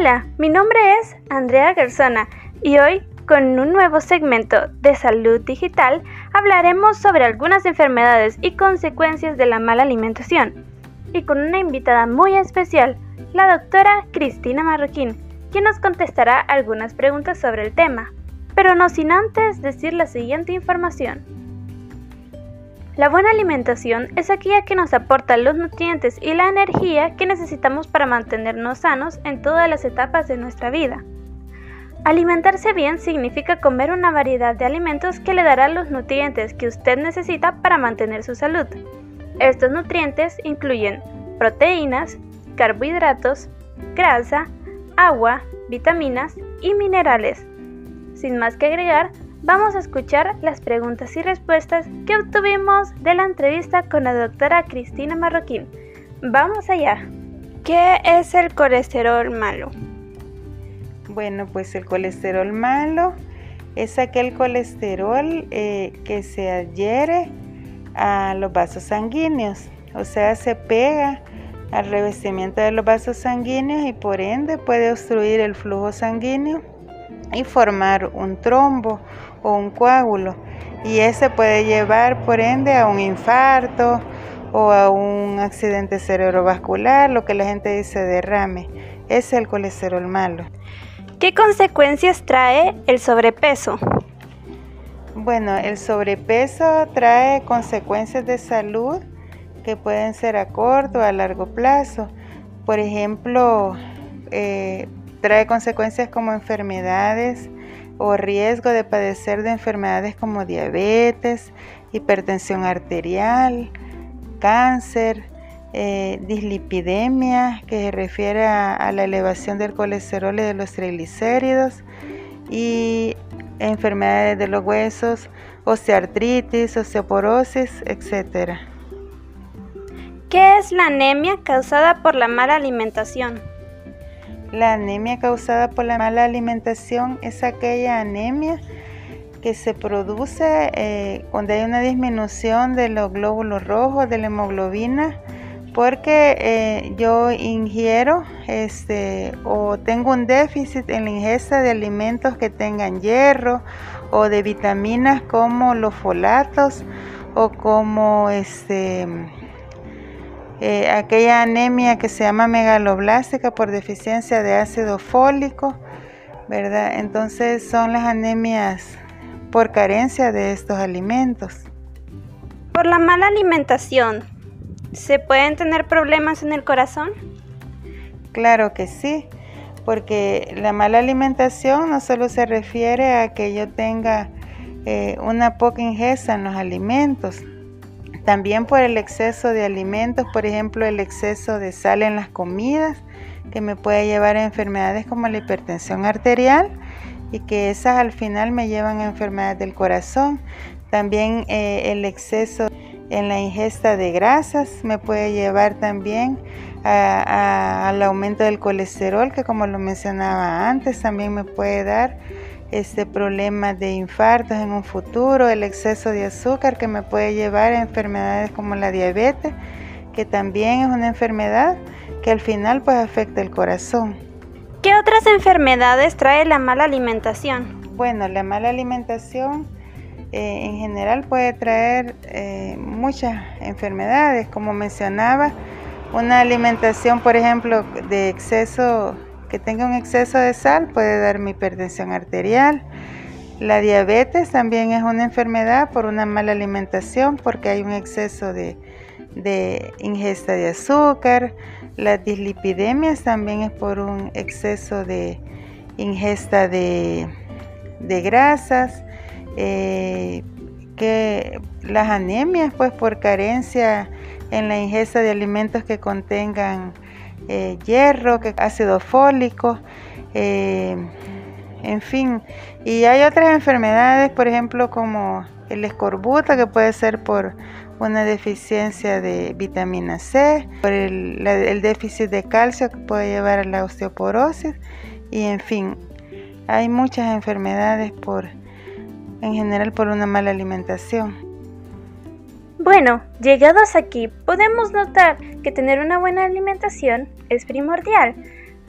Hola, mi nombre es Andrea Garzona y hoy con un nuevo segmento de salud digital hablaremos sobre algunas enfermedades y consecuencias de la mala alimentación y con una invitada muy especial, la doctora Cristina Marroquín, quien nos contestará algunas preguntas sobre el tema, pero no sin antes decir la siguiente información. La buena alimentación es aquella que nos aporta los nutrientes y la energía que necesitamos para mantenernos sanos en todas las etapas de nuestra vida. Alimentarse bien significa comer una variedad de alimentos que le darán los nutrientes que usted necesita para mantener su salud. Estos nutrientes incluyen proteínas, carbohidratos, grasa, agua, vitaminas y minerales. Sin más que agregar, vamos a escuchar las preguntas y respuestas que obtuvimos de la entrevista con la doctora Cristina Marroquín. Vamos allá. ¿Qué es el colesterol malo? Bueno, pues el colesterol malo es aquel colesterol eh, que se adhiere a los vasos sanguíneos, o sea, se pega al revestimiento de los vasos sanguíneos y por ende puede obstruir el flujo sanguíneo y formar un trombo o un coágulo y ese puede llevar por ende a un infarto o a un accidente cerebrovascular, lo que la gente dice derrame. es el colesterol malo. ¿Qué consecuencias trae el sobrepeso? Bueno, el sobrepeso trae consecuencias de salud que pueden ser a corto o a largo plazo. Por ejemplo, eh, trae consecuencias como enfermedades o riesgo de padecer de enfermedades como diabetes, hipertensión arterial, cáncer, eh, dislipidemia, que se refiere a, la elevación del colesterol y de los triglicéridos, y enfermedades de los huesos, osteoartritis, osteoporosis, etc. ¿Qué es la anemia causada por la mala alimentación? La anemia causada por la mala alimentación es aquella anemia que se produce eh, cuando hay una disminución de los glóbulos rojos, de la hemoglobina, porque eh, yo ingiero este, o tengo un déficit en la ingesta de alimentos que tengan hierro o de vitaminas como los folatos o como este, eh, aquella anemia que se llama megaloblástica por deficiencia de ácido fólico, ¿verdad? Entonces son las anemias por carencia de estos alimentos. Por la mala alimentación, ¿se pueden tener problemas en el corazón? Claro que sí, porque la mala alimentación no solo se refiere a que yo tenga eh, una poca ingesta en los alimentos, también por el exceso de alimentos, por ejemplo, el exceso de sal en las comidas, que me puede llevar a enfermedades como la hipertensión arterial y que esas al final me llevan a enfermedades del corazón. También eh, el exceso en la ingesta de grasas me puede llevar también al aumento del colesterol, que como lo mencionaba antes, también me puede dar este problema de infartos en un futuro, el exceso de azúcar que me puede llevar a enfermedades como la diabetes, que también es una enfermedad que al final pues afecta el corazón. ¿Qué otras enfermedades trae la mala alimentación? Bueno, la mala alimentación eh, en general puede traer eh, muchas enfermedades, como mencionaba, una alimentación, por ejemplo, de exceso que tenga un exceso de sal puede darme hipertensión arterial. La diabetes también es una enfermedad por una mala alimentación porque hay un exceso de, ingesta de azúcar. Las dislipidemias también es por un exceso de ingesta de, grasas. Eh, que las anemias pues por carencia en la ingesta de alimentos que contengan eh, hierro, que ácido fólico, eh, en fin. Y hay otras enfermedades, por ejemplo, como el escorbuto, que puede ser por una deficiencia de vitamina C, por el, el déficit de calcio que puede llevar a la osteoporosis, y en fin, hay muchas enfermedades por, en general, por una mala alimentación. Bueno, llegados aquí, podemos notar que tener una buena alimentación es primordial.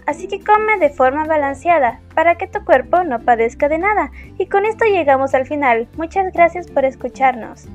así que come de forma balanceada para que tu cuerpo no padezca de nada. Y con esto llegamos al final. Muchas gracias por escucharnos.